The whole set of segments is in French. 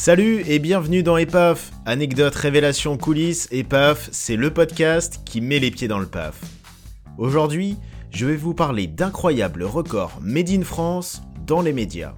Salut et bienvenue dans EPAF. Anecdote, révélation, coulisses, EPAF, c'est le podcast qui met les pieds dans le PAF. Aujourd'hui, je vais vous parler d'incroyables records made in France dans les médias.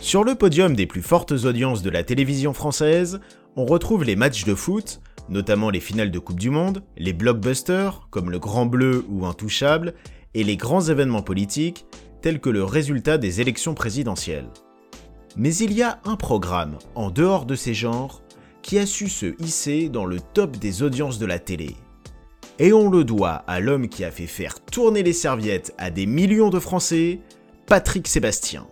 Sur le podium des plus fortes audiences de la télévision française, on retrouve les matchs de foot, notamment les finales de Coupe du Monde, les blockbusters, comme le Grand Bleu ou Intouchable, et les grands événements politiques, tels que le résultat des élections présidentielles. Mais il y a un programme, en dehors de ces genres, qui a su se hisser dans le top des audiences de la télé. Et on le doit à l'homme qui a fait faire tourner les serviettes à des millions de Français, Patrick Sébastien.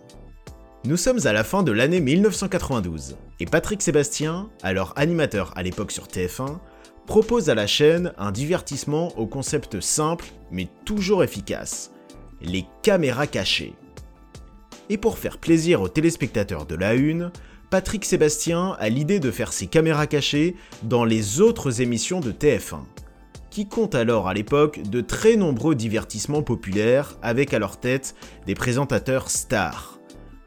Nous sommes à la fin de l'année 1992, et Patrick Sébastien, alors animateur à l'époque sur TF1, propose à la chaîne un divertissement au concept simple mais toujours efficace, les caméras cachées. Et pour faire plaisir aux téléspectateurs de la Une, Patrick Sébastien a l'idée de faire ses caméras cachées dans les autres émissions de TF1, qui compte alors à l'époque de très nombreux divertissements populaires avec à leur tête des présentateurs stars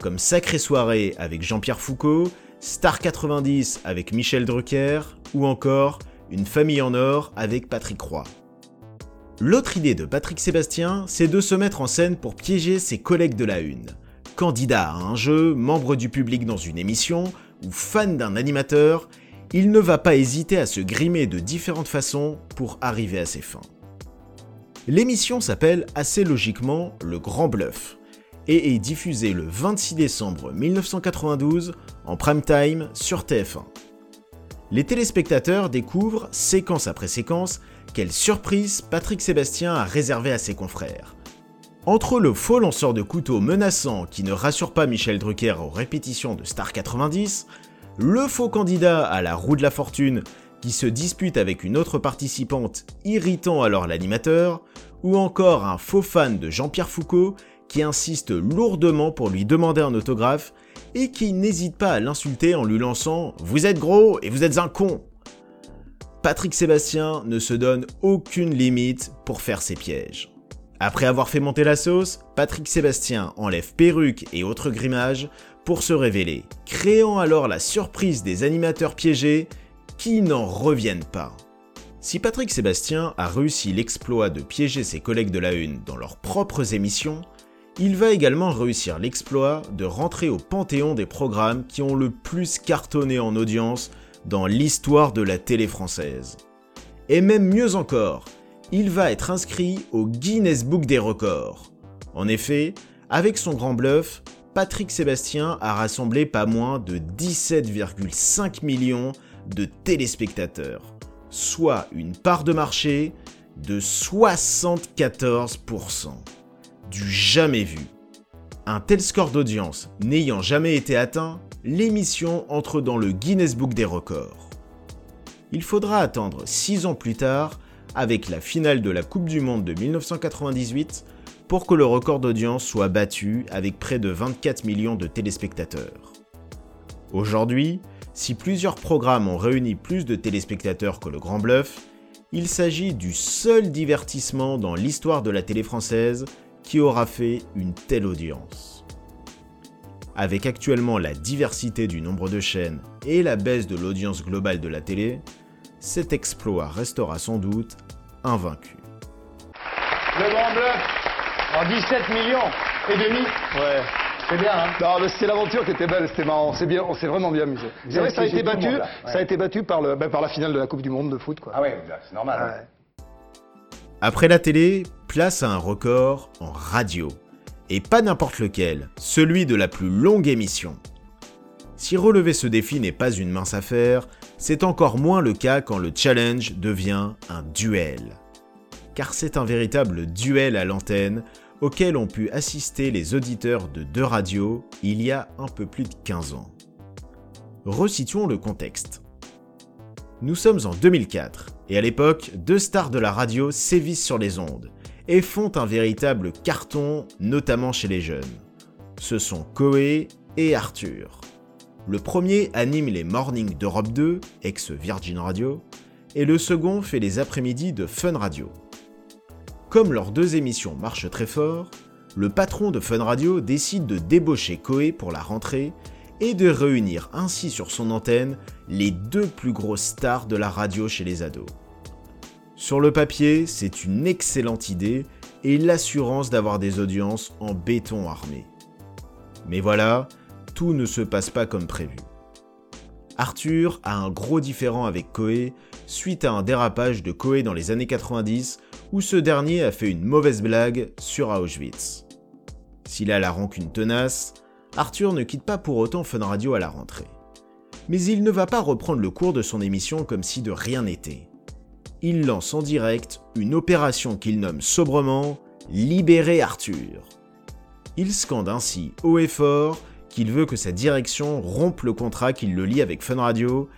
comme Sacrée Soirée avec Jean-Pierre Foucault, Star 90 avec Michel Drucker, ou encore Une famille en or avec Patrick Roy. L'autre idée de Patrick Sébastien, c'est de se mettre en scène pour piéger ses collègues de la Une. Candidat à un jeu, membre du public dans une émission, ou fan d'un animateur, il ne va pas hésiter à se grimer de différentes façons pour arriver à ses fins. L'émission s'appelle assez logiquement Le Grand Bluff, et est diffusé le 26 décembre 1992 en prime time sur TF1. Les téléspectateurs découvrent, séquence après séquence, quelle surprise Patrick Sébastien a réservé à ses confrères. Entre le faux lanceur de couteau menaçant qui ne rassure pas Michel Drucker aux répétitions de Star 90, le faux candidat à la roue de la fortune qui se dispute avec une autre participante irritant alors l'animateur, ou encore un faux fan de Jean-Pierre Foucault qui insiste lourdement pour lui demander un autographe et qui n'hésite pas à l'insulter en lui lançant ⁇ Vous êtes gros et vous êtes un con !⁇ Patrick Sébastien ne se donne aucune limite pour faire ses pièges. Après avoir fait monter la sauce, Patrick Sébastien enlève perruque et autres grimages pour se révéler, créant alors la surprise des animateurs piégés qui n'en reviennent pas. Si Patrick Sébastien a réussi l'exploit de piéger ses collègues de la Une dans leurs propres émissions, il va également réussir l'exploit de rentrer au panthéon des programmes qui ont le plus cartonné en audience dans l'histoire de la télé française. Et même mieux encore, il va être inscrit au Guinness Book des records. En effet, avec son grand bluff, Patrick Sébastien a rassemblé pas moins de 17,5 millions de téléspectateurs, soit une part de marché de 74% du jamais vu. Un tel score d'audience n'ayant jamais été atteint, l'émission entre dans le Guinness Book des records. Il faudra attendre 6 ans plus tard, avec la finale de la Coupe du Monde de 1998, pour que le record d'audience soit battu avec près de 24 millions de téléspectateurs. Aujourd'hui, si plusieurs programmes ont réuni plus de téléspectateurs que le Grand Bluff, il s'agit du seul divertissement dans l'histoire de la télé française qui aura fait une telle audience. Avec actuellement la diversité du nombre de chaînes et la baisse de l'audience globale de la télé, cet exploit restera sans doute invaincu. Le Grand Bluff en 17 millions et demi. Ouais. C'est bien, hein Non, mais c'était l'aventure qui était belle, c'était marrant, c'est bien, on s'est vraiment bien amusé. C'est vrai, ça a été battu, ça a été battu par, le, ben, par la finale de la Coupe du Monde de foot, quoi. Ah ouais, c'est normal. hein. Ouais. Après la télé, place à un record en radio. Et pas n'importe lequel, celui de la plus longue émission. Si relever ce défi n'est pas une mince affaire, c'est encore moins le cas quand le challenge devient un duel. Car c'est un véritable duel à l'antenne auquel ont pu assister les auditeurs de deux radios il y a un peu plus de 15 ans. Resituons le contexte. Nous sommes en 2004, et à l'époque, deux stars de la radio sévissent sur les ondes, et font un véritable carton, notamment chez les jeunes. Ce sont Coé et Arthur. Le premier anime les mornings d'Europe 2, ex-Virgin Radio, et le second fait les après-midi de Fun Radio. Comme leurs deux émissions marchent très fort, le patron de Fun Radio décide de débaucher Koé pour la rentrée et de réunir ainsi sur son antenne les deux plus grosses stars de la radio chez les ados. Sur le papier, c'est une excellente idée et l'assurance d'avoir des audiences en béton armé. Mais voilà, tout ne se passe pas comme prévu. Arthur a un gros différend avec Koé suite à un dérapage de Koé dans les années 90 où ce dernier a fait une mauvaise blague sur Auschwitz. S'il a la rancune tenace, Arthur ne quitte pas pour autant Fun Radio à la rentrée. Mais il ne va pas reprendre le cours de son émission comme si de rien n'était. Il lance en direct une opération qu'il nomme sobrement Libérer Arthur. Il scande ainsi haut et fort qu'il veut que sa direction rompe le contrat qu'il le lie avec Fun Radio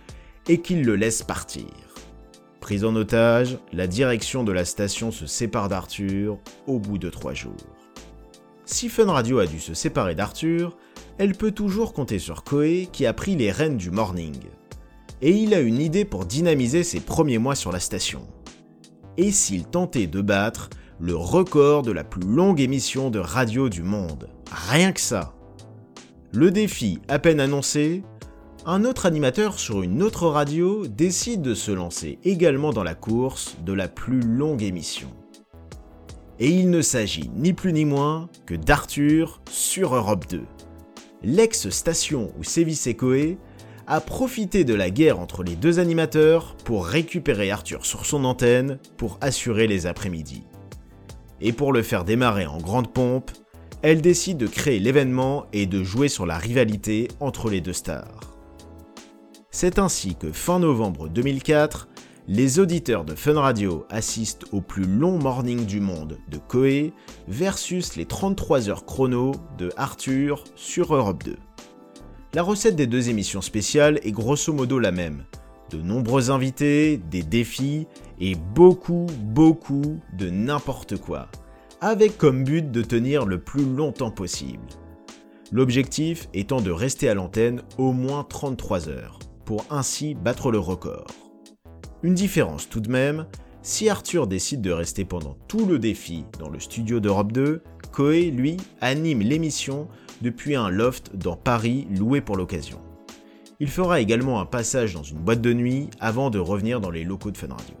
et qu'il le laisse partir. Prise en otage, la direction de la station se sépare d'Arthur au bout de trois jours. Si Fun Radio a dû se séparer d'Arthur, elle peut toujours compter sur Koei qui a pris les rênes du morning. Et il a une idée pour dynamiser ses premiers mois sur la station. Et s'il tentait de battre le record de la plus longue émission de radio du monde Rien que ça le défi à peine annoncé, un autre animateur sur une autre radio décide de se lancer également dans la course de la plus longue émission. Et il ne s'agit ni plus ni moins que d'Arthur sur Europe 2. L'ex-station où sévissait Koé a profité de la guerre entre les deux animateurs pour récupérer Arthur sur son antenne pour assurer les après-midi. Et pour le faire démarrer en grande pompe, elle décide de créer l'événement et de jouer sur la rivalité entre les deux stars. C'est ainsi que fin novembre 2004, les auditeurs de Fun Radio assistent au plus long morning du monde de Koei versus les 33 heures chrono de Arthur sur Europe 2. La recette des deux émissions spéciales est grosso modo la même. De nombreux invités, des défis et beaucoup, beaucoup de n'importe quoi avec comme but de tenir le plus longtemps possible. L'objectif étant de rester à l'antenne au moins 33 heures, pour ainsi battre le record. Une différence tout de même, si Arthur décide de rester pendant tout le défi dans le studio d'Europe 2, Koei, lui, anime l'émission depuis un loft dans Paris loué pour l'occasion. Il fera également un passage dans une boîte de nuit avant de revenir dans les locaux de Fun Radio.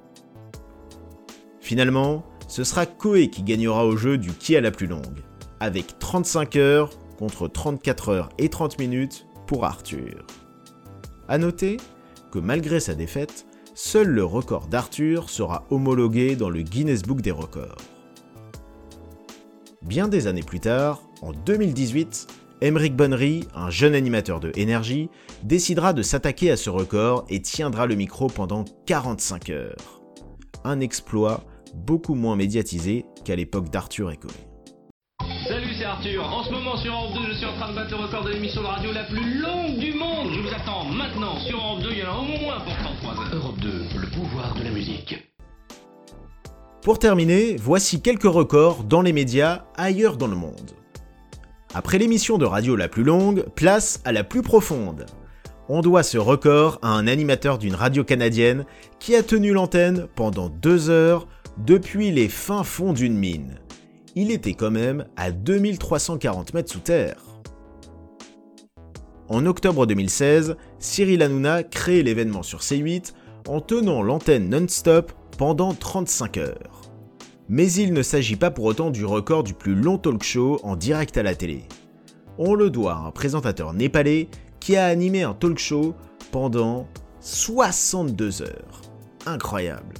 Finalement, ce sera Koei qui gagnera au jeu du qui a la plus longue, avec 35 heures contre 34 heures et 30 minutes pour Arthur. A noter que malgré sa défaite, seul le record d'Arthur sera homologué dans le Guinness Book des records. Bien des années plus tard, en 2018, Emmerich Bonnery, un jeune animateur de énergie, décidera de s'attaquer à ce record et tiendra le micro pendant 45 heures. Un exploit beaucoup moins médiatisé qu'à l'époque d'Arthur et Coé. Salut, c'est Arthur. En ce moment sur Europe 2, je suis en train de battre le record de l'émission de radio la plus longue du monde. Je vous attends maintenant sur Europe 2. Il y en a au moins pour 33 heures. Europe 2, le pouvoir de la musique. Pour terminer, voici quelques records dans les médias ailleurs dans le monde. Après l'émission de radio la plus longue, place à la plus profonde. On doit ce record à un animateur d'une radio canadienne qui a tenu l'antenne pendant deux heures depuis les fins fonds d'une mine. Il était quand même à 2340 mètres sous terre. En octobre 2016, Cyril Hanouna crée l'événement sur C8 en tenant l'antenne non-stop pendant 35 heures. Mais il ne s'agit pas pour autant du record du plus long talk show en direct à la télé. On le doit à un présentateur népalais qui a animé un talk show pendant 62 heures. Incroyable.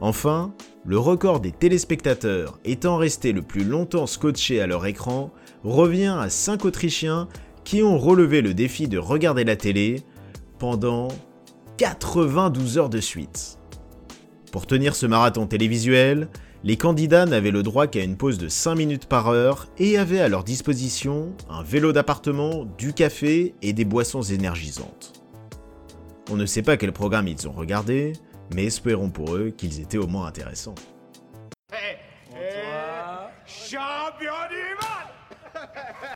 Enfin, le record des téléspectateurs étant resté le plus longtemps scotché à leur écran revient à 5 Autrichiens qui ont relevé le défi de regarder la télé pendant 92 heures de suite. Pour tenir ce marathon télévisuel, les candidats n'avaient le droit qu'à une pause de 5 minutes par heure et avaient à leur disposition un vélo d'appartement, du café et des boissons énergisantes. On ne sait pas quel programme ils ont regardé, mais espérons pour eux qu'ils étaient au moins intéressants.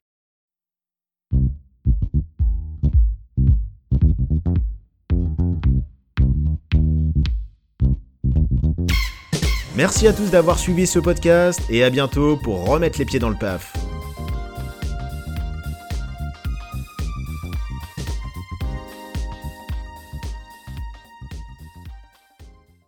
Merci à tous d'avoir suivi ce podcast et à bientôt pour remettre les pieds dans le paf.